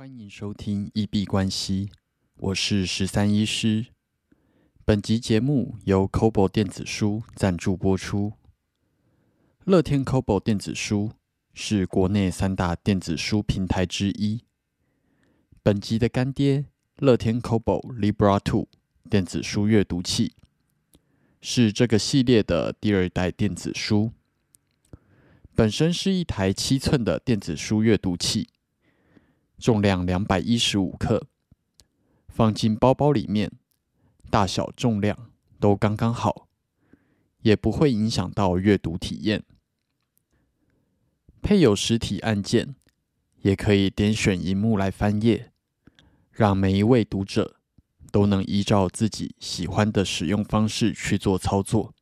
欢迎收听一币关系，我是十三医师。本集节目由 Kobo 电子书赞助播出。乐天 Kobo 电子书是国内三大电子书平台之一。本集的干爹乐天 Kobo Libra Two 电子书阅读器，是这个系列的第二代电子书。本身是一台七寸的电子书阅读器。重量两百一十五克，放进包包里面，大小重量都刚刚好，也不会影响到阅读体验。配有实体按键，也可以点选荧幕来翻页，让每一位读者都能依照自己喜欢的使用方式去做操作。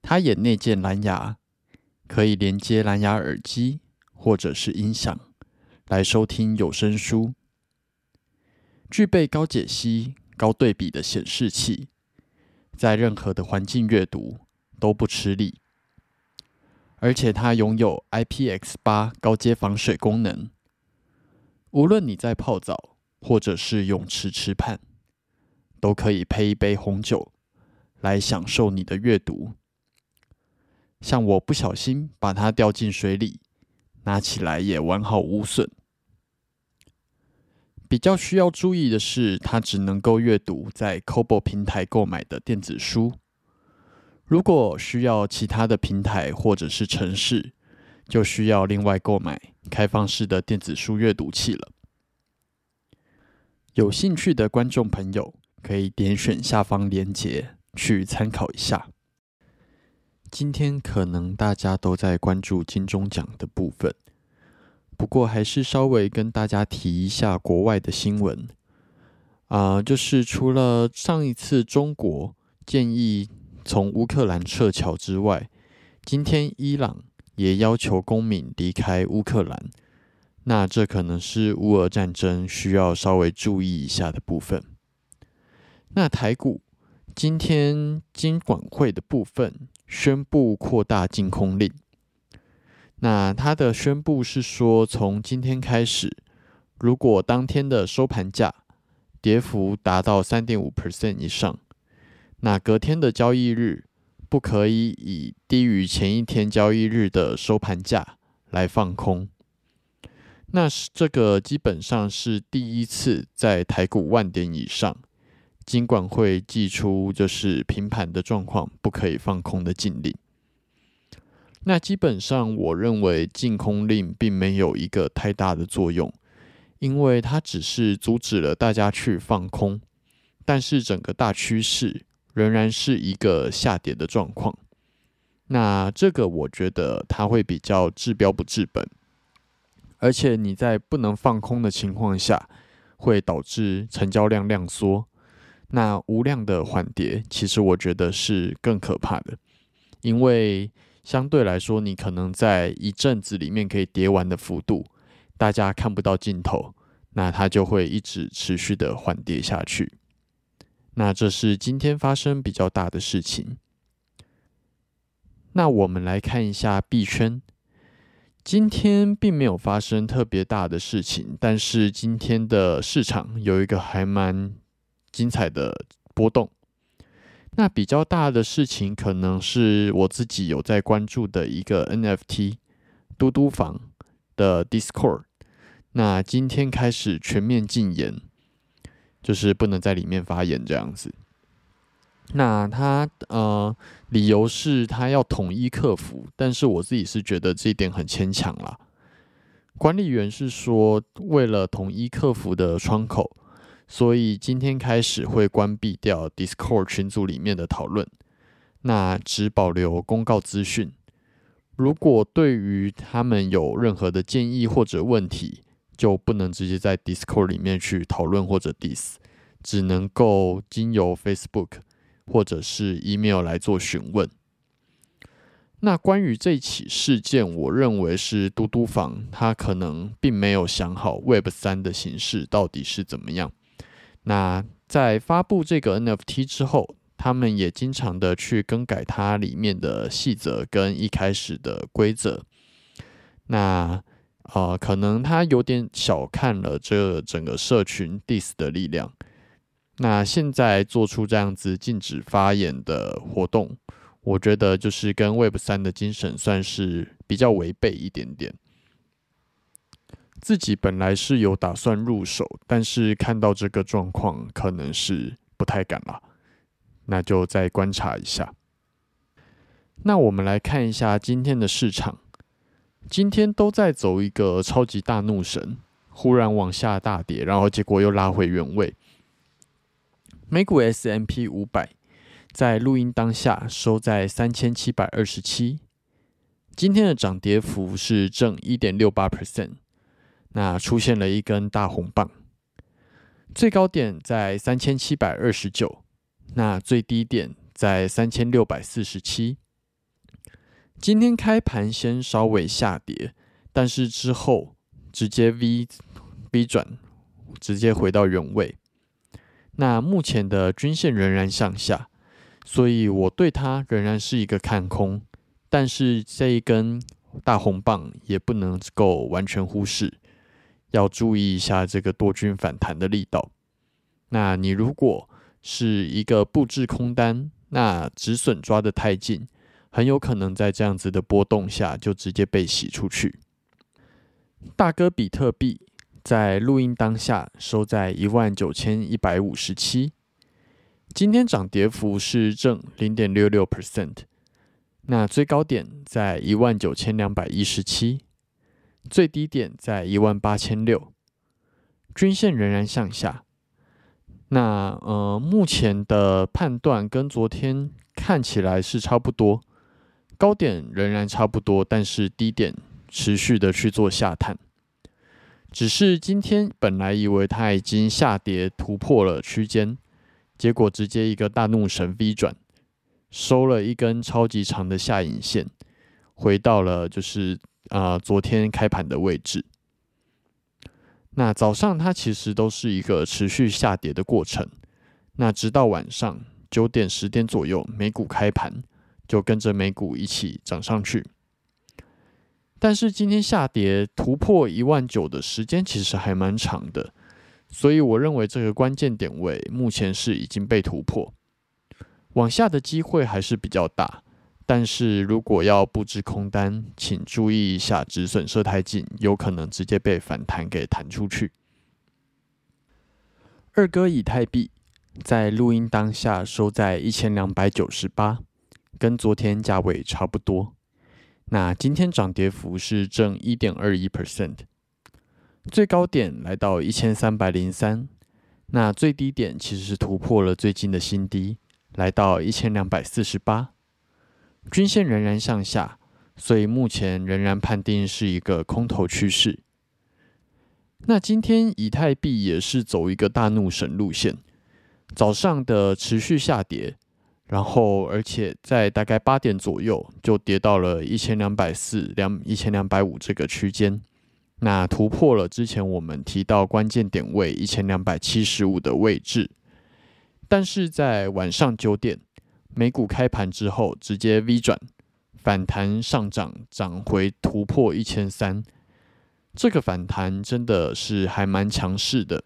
它也内建蓝牙，可以连接蓝牙耳机或者是音响。来收听有声书，具备高解析、高对比的显示器，在任何的环境阅读都不吃力。而且它拥有 IPX 八高阶防水功能，无论你在泡澡或者是泳池吃畔，都可以配一杯红酒来享受你的阅读。像我不小心把它掉进水里，拿起来也完好无损。比较需要注意的是，它只能够阅读在 Kobo 平台购买的电子书。如果需要其他的平台或者是城市，就需要另外购买开放式的电子书阅读器了。有兴趣的观众朋友可以点选下方链接去参考一下。今天可能大家都在关注金钟奖的部分。不过，还是稍微跟大家提一下国外的新闻啊，就是除了上一次中国建议从乌克兰撤侨之外，今天伊朗也要求公民离开乌克兰。那这可能是乌俄战争需要稍微注意一下的部分。那台股今天金管会的部分宣布扩大禁空令。那他的宣布是说，从今天开始，如果当天的收盘价跌幅达到三点五 percent 以上，那隔天的交易日不可以以低于前一天交易日的收盘价来放空。那是这个基本上是第一次在台股万点以上，金管会寄出就是平盘的状况，不可以放空的禁令。那基本上，我认为禁空令并没有一个太大的作用，因为它只是阻止了大家去放空，但是整个大趋势仍然是一个下跌的状况。那这个我觉得它会比较治标不治本，而且你在不能放空的情况下，会导致成交量量缩，那无量的缓跌，其实我觉得是更可怕的，因为。相对来说，你可能在一阵子里面可以跌完的幅度，大家看不到尽头，那它就会一直持续的缓跌下去。那这是今天发生比较大的事情。那我们来看一下币圈，今天并没有发生特别大的事情，但是今天的市场有一个还蛮精彩的波动。那比较大的事情，可能是我自己有在关注的一个 NFT 嘟嘟房的 Discord。那今天开始全面禁言，就是不能在里面发言这样子。那他呃，理由是他要统一客服，但是我自己是觉得这一点很牵强啦。管理员是说，为了统一客服的窗口。所以今天开始会关闭掉 Discord 群组里面的讨论，那只保留公告资讯。如果对于他们有任何的建议或者问题，就不能直接在 Discord 里面去讨论或者 dis，只能够经由 Facebook 或者是 email 来做询问。那关于这起事件，我认为是嘟嘟房他可能并没有想好 Web 三的形式到底是怎么样。那在发布这个 NFT 之后，他们也经常的去更改它里面的细则跟一开始的规则。那呃，可能他有点小看了这整个社群 dis 的力量。那现在做出这样子禁止发言的活动，我觉得就是跟 Web 三的精神算是比较违背一点点。自己本来是有打算入手，但是看到这个状况，可能是不太敢了。那就再观察一下。那我们来看一下今天的市场，今天都在走一个超级大怒神，忽然往下大跌，然后结果又拉回原位。美股 S M P 五百在录音当下收在三千七百二十七，今天的涨跌幅是正一点六八 percent。那出现了一根大红棒，最高点在三千七百二十九，那最低点在三千六百四十七。今天开盘先稍微下跌，但是之后直接 V V 转，直接回到原位。那目前的均线仍然向下，所以我对它仍然是一个看空，但是这一根大红棒也不能够完全忽视。要注意一下这个多军反弹的力道。那你如果是一个布置空单，那止损抓得太紧，很有可能在这样子的波动下就直接被洗出去。大哥比特币在录音当下收在一万九千一百五十七，今天涨跌幅是正零点六六 percent，那最高点在一万九千两百一十七。最低点在一万八千六，均线仍然向下。那呃，目前的判断跟昨天看起来是差不多，高点仍然差不多，但是低点持续的去做下探。只是今天本来以为它已经下跌突破了区间，结果直接一个大怒神 V 转，收了一根超级长的下影线，回到了就是。啊，昨天开盘的位置，那早上它其实都是一个持续下跌的过程，那直到晚上九点十点左右，美股开盘就跟着美股一起涨上去。但是今天下跌突破一万九的时间其实还蛮长的，所以我认为这个关键点位目前是已经被突破，往下的机会还是比较大。但是如果要布置空单，请注意一下止损设太紧，有可能直接被反弹给弹出去。二哥以太币在录音当下收在一千两百九十八，跟昨天价位差不多。那今天涨跌幅是正一点二一 percent，最高点来到一千三百零三，那最低点其实是突破了最近的新低，来到一千两百四十八。均线仍然向下，所以目前仍然判定是一个空头趋势。那今天以太币也是走一个大怒神路线，早上的持续下跌，然后而且在大概八点左右就跌到了一千两百四两一千两百五这个区间，那突破了之前我们提到关键点位一千两百七十五的位置，但是在晚上九点。美股开盘之后直接 V 转反弹上涨，涨回突破一千三，这个反弹真的是还蛮强势的，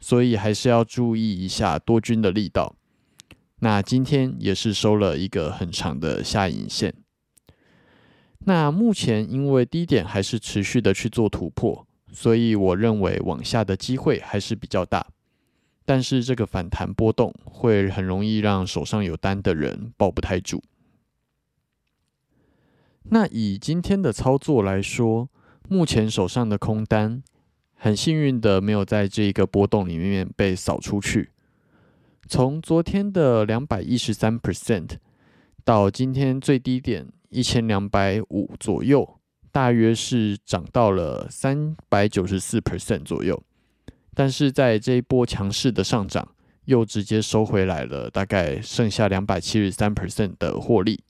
所以还是要注意一下多军的力道。那今天也是收了一个很长的下影线。那目前因为低点还是持续的去做突破，所以我认为往下的机会还是比较大。但是这个反弹波动会很容易让手上有单的人抱不太住。那以今天的操作来说，目前手上的空单很幸运的没有在这一个波动里面被扫出去。从昨天的两百一十三 percent 到今天最低点一千两百五左右，大约是涨到了三百九十四 percent 左右。但是在这一波强势的上涨，又直接收回来了，大概剩下两百七十三 percent 的获利。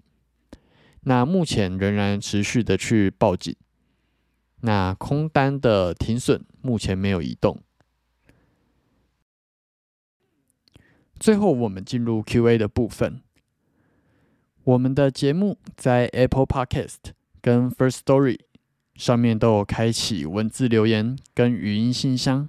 那目前仍然持续的去报警，那空单的停损目前没有移动。最后，我们进入 Q&A 的部分。我们的节目在 Apple Podcast 跟 First Story 上面都有开启文字留言跟语音信箱。